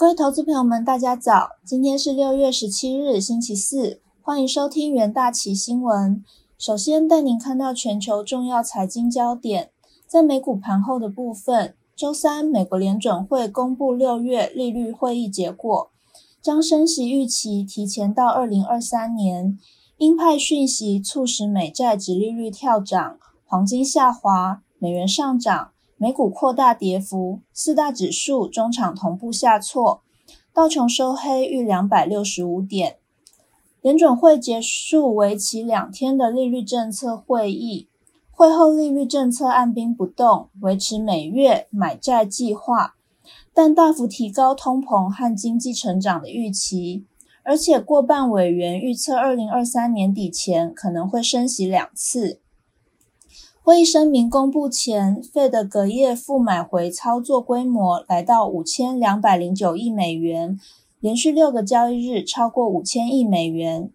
各位投资朋友们，大家早！今天是六月十七日，星期四，欢迎收听元大旗新闻。首先带您看到全球重要财经焦点，在美股盘后的部分，周三美国联准会公布六月利率会议结果，将升息预期提前到二零二三年。鹰派讯息促使美债直利率跳涨，黄金下滑，美元上涨。美股扩大跌幅，四大指数中场同步下挫，道琼收黑逾两百六十五点。联准会结束为期两天的利率政策会议，会后利率政策按兵不动，维持每月买债计划，但大幅提高通膨和经济成长的预期，而且过半委员预测二零二三年底前可能会升息两次。会议声明公布前，Fed 隔夜负买回操作规模来到五千两百零九亿美元，连续六个交易日超过五千亿美元。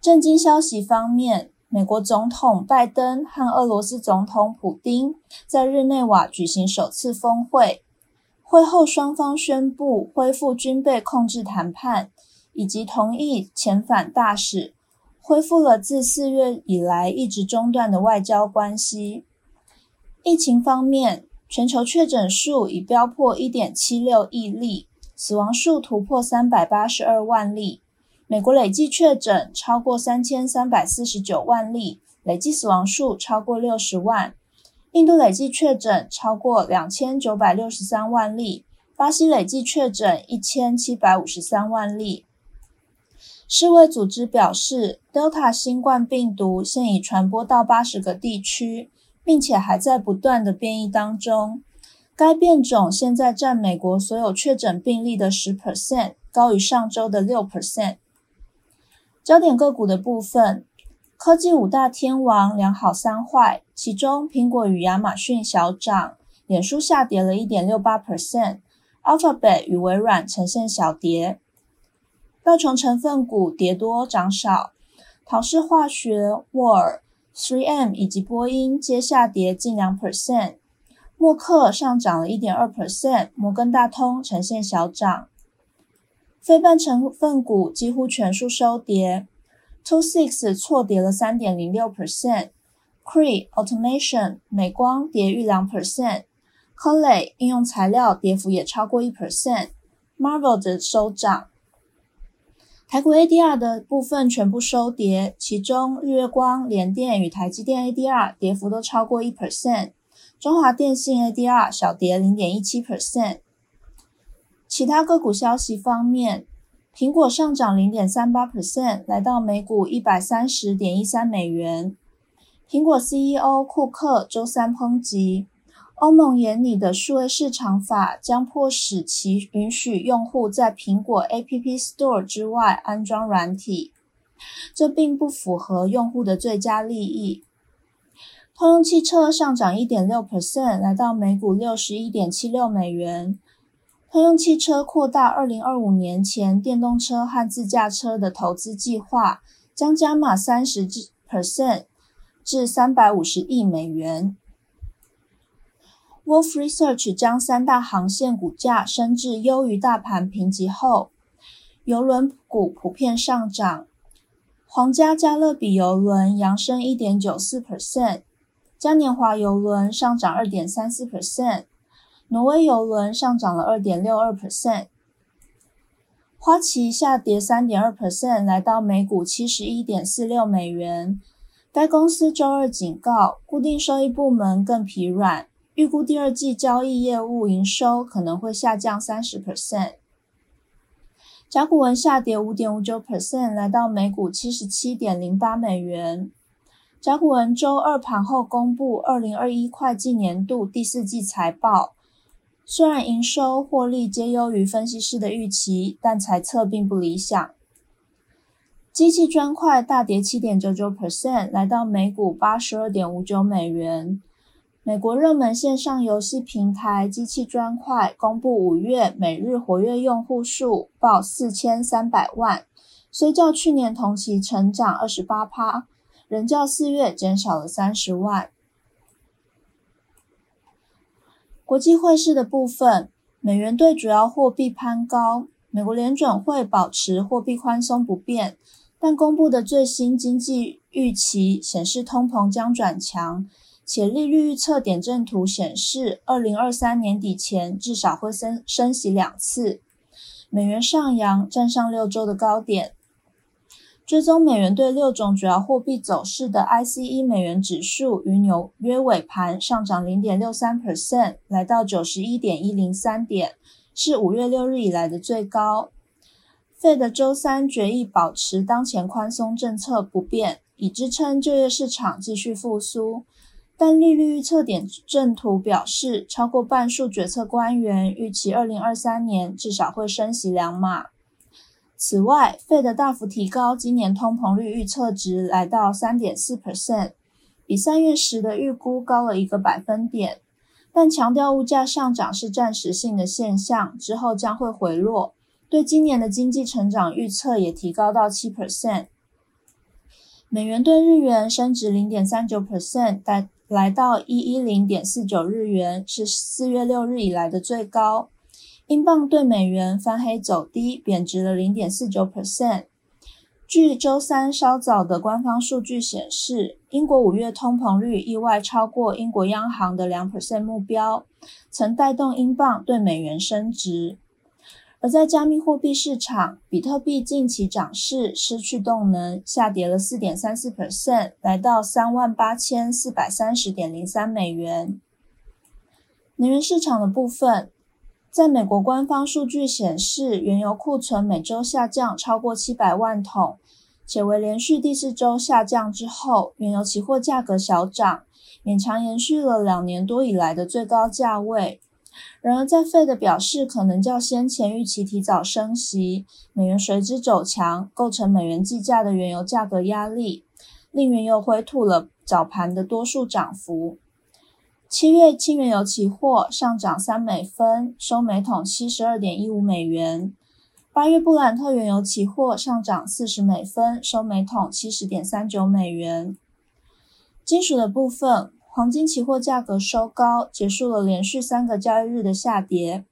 震惊消息方面，美国总统拜登和俄罗斯总统普京在日内瓦举行首次峰会，会后双方宣布恢复军备控制谈判，以及同意遣返大使。恢复了自四月以来一直中断的外交关系。疫情方面，全球确诊数已飙破一点七六亿例，死亡数突破三百八十二万例。美国累计确诊超过三千三百四十九万例，累计死亡数超过六十万。印度累计确诊超过两千九百六十三万例，巴西累计确诊一千七百五十三万例。世卫组织表示，Delta 新冠病毒现已传播到八十个地区，并且还在不断的变异当中。该变种现在占美国所有确诊病例的十 percent，高于上周的六 percent。焦点个股的部分，科技五大天王两好三坏，其中苹果与亚马逊小涨，脸书下跌了一点六八 percent，Alphabet 与微软呈现小跌。道琼成分股跌多涨少，陶氏化学、沃尔、3M 以及波音皆下跌近两 percent，默克上涨了一点二 percent，摩根大通呈现小涨。非半成分股几乎全数收跌，Two Six 错跌了三点零六 percent，Cree Automation 美光跌逾两 percent，Coley 应用材料跌幅也超过一 percent，Marvel 的收涨。台股 ADR 的部分全部收跌，其中日月光、联电与台积电 ADR 跌幅都超过一 percent，中华电信 ADR 小跌零点一七 percent。其他个股消息方面，苹果上涨零点三八 percent，来到每股一百三十点一三美元。苹果 CEO 库克周三抨击。欧盟眼里的数位市场法将迫使其允许用户在苹果 App Store 之外安装软体，这并不符合用户的最佳利益。通用汽车上涨一点六 percent，来到每股六十一点七六美元。通用汽车扩大二零二五年前电动车和自驾车的投资计划，将加码三十 percent 至三百五十亿美元。Wolf Research 将三大航线股价升至优于大盘评级后，邮轮股普遍上涨。皇家加勒比邮轮扬升一点九四 percent，嘉年华邮轮上涨二点三四 percent，挪威邮轮上涨了二点六二 percent。花旗下跌三点二 percent，来到每股七十一点四六美元。该公司周二警告，固定收益部门更疲软。预估第二季交易业务营收可能会下降三十 percent。甲骨文下跌五点五九 percent，来到每股七十七点零八美元。甲骨文周二盘后公布二零二一会计年度第四季财报，虽然营收获利皆优于分析师的预期，但财测并不理想。机器砖块大跌七点九九 percent，来到每股八十二点五九美元。美国热门线上游戏平台机器砖块公布五月每日活跃用户数报四千三百万，虽较去年同期成长二十八趴，仍较四月减少了三十万。国际汇市的部分，美元对主要货币攀高，美国联准会保持货币宽松不变，但公布的最新经济预期显示通膨将转强，且利率预测点阵图显示，二零二三年底前至少会升升息两次。美元上扬，站上六周的高点。追踪美元对六种主要货币走势的 ICE 美元指数于纽约尾盘上涨零点六三 percent，来到九十一点一零三点，是五月六日以来的最高。Fed 周三决议保持当前宽松政策不变，以支撑就业市场继续复苏。但利率预测点阵图表示，超过半数决策官员预期二零二三年至少会升息两码。此外，Fed 大幅提高今年通膨率预测值，来到三点四 percent，比三月时的预估高了一个百分点，但强调物价上涨是暂时性的现象，之后将会回落。对今年的经济成长预测也提高到七 percent。美元对日元升值零点三九 percent，来到一一零点四九日元，是四月六日以来的最高。英镑对美元翻黑走低，贬值了零点四九 percent。据周三稍早的官方数据显示，英国五月通膨率意外超过英国央行的两 percent 目标，曾带动英镑对美元升值。而在加密货币市场，比特币近期涨势失去动能，下跌了四点三四 percent，来到三万八千四百三十点零三美元。能源市场的部分。在美国官方数据显示，原油库存每周下降超过七百万桶，且为连续第四周下降之后，原油期货价格小涨，勉强延续了两年多以来的最高价位。然而，在费的表示可能较先前预期提早升息，美元随之走强，构成美元计价的原油价格压力，令原油回吐了早盘的多数涨幅。七月轻原油期货上涨三美分，收每桶七十二点一五美元。八月布兰特原油期货上涨四十美分，收每桶七十点三九美元。金属的部分，黄金期货价格收高，结束了连续三个交易日的下跌。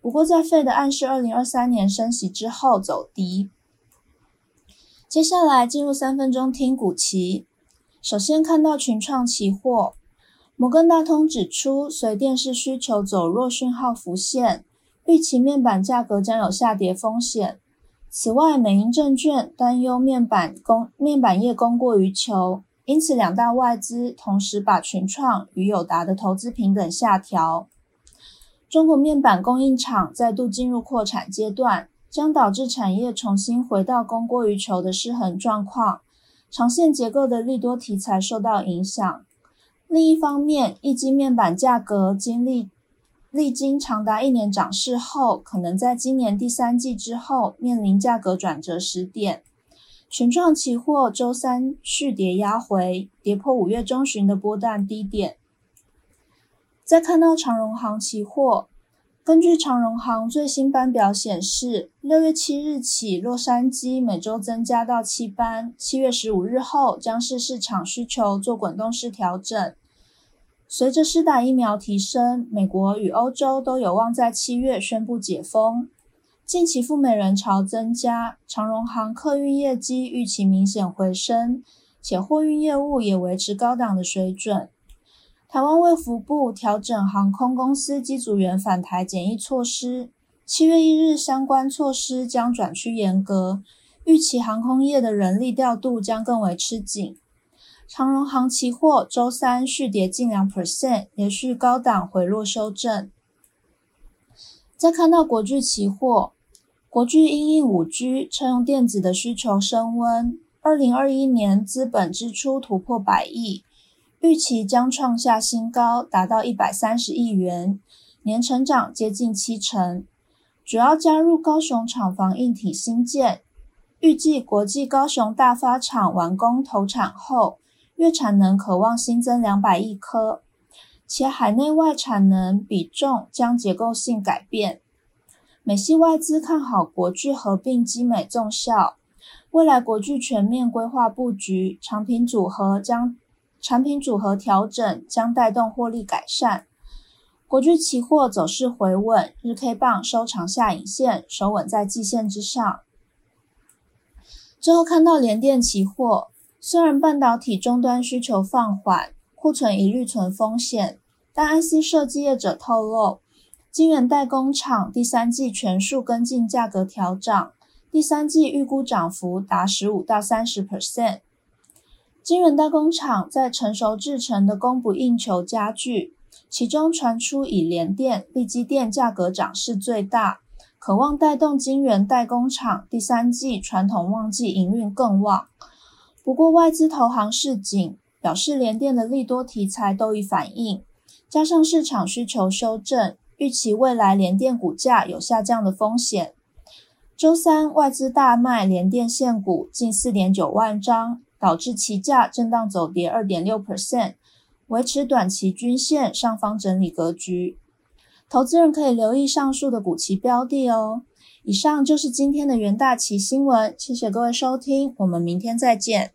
不过，在费的暗示二零二三年升息之后走低。接下来进入三分钟听股期，首先看到群创期货。摩根大通指出，随电视需求走弱讯号浮现，预期面板价格将有下跌风险。此外，美银证券担忧面板供面板业供过于求，因此两大外资同时把群创与友达的投资平等下调。中国面板供应厂再度进入扩产阶段，将导致产业重新回到供过于求的失衡状况，长线结构的利多题材受到影响。另一方面，一晶面板价格经历历经长达一年涨势后，可能在今年第三季之后面临价格转折时点。群创期货周三续跌压回，跌破五月中旬的波段低点。再看到长荣行期货，根据长荣行最新班表显示，六月七日起，洛杉矶每周增加到七班，七月十五日后将是市场需求做滚动式调整。随着施打疫苗提升，美国与欧洲都有望在七月宣布解封。近期赴美人潮增加，长荣航客运业绩预期明显回升，且货运业务也维持高档的水准。台湾卫福部调整航空公司机组员返台检疫措施，七月一日相关措施将转趋严格，预期航空业的人力调度将更为吃紧。长荣航期货周三续跌近两 percent，连续高档回落修正。再看到国巨期货，国巨因应五 G 车用电子的需求升温，二零二一年资本支出突破百亿，预期将创下新高，达到一百三十亿元，年成长接近七成。主要加入高雄厂房硬体新建，预计国际高雄大发厂完工投产后。月产能可望新增两百亿颗，且海内外产能比重将结构性改变。美系外资看好国巨合并基美纵效，未来国巨全面规划布局，产品组合将产品组合调整将带动获利改善。国巨期货走势回稳，日 K 棒收长下影线，守稳在季线之上。最后看到联电期货，虽然半导体终端需求放缓，库存一律存风险，但 IC 设计业者透露，晶圆代工厂第三季全数跟进价格调涨，第三季预估涨幅达十五到三十 percent。晶圆代工厂在成熟制程的供不应求加剧。其中传出以联电、力基电价格涨势最大，渴望带动晶圆代工厂第三季传统旺季营运更旺。不过外资投行市井表示，联电的利多题材都已反映，加上市场需求修正，预期未来联电股价有下降的风险。周三外资大卖联电现股近四点九万张，导致期价震荡走跌二点六 percent。维持短期均线上方整理格局，投资人可以留意上述的股期标的哦。以上就是今天的元大旗新闻，谢谢各位收听，我们明天再见。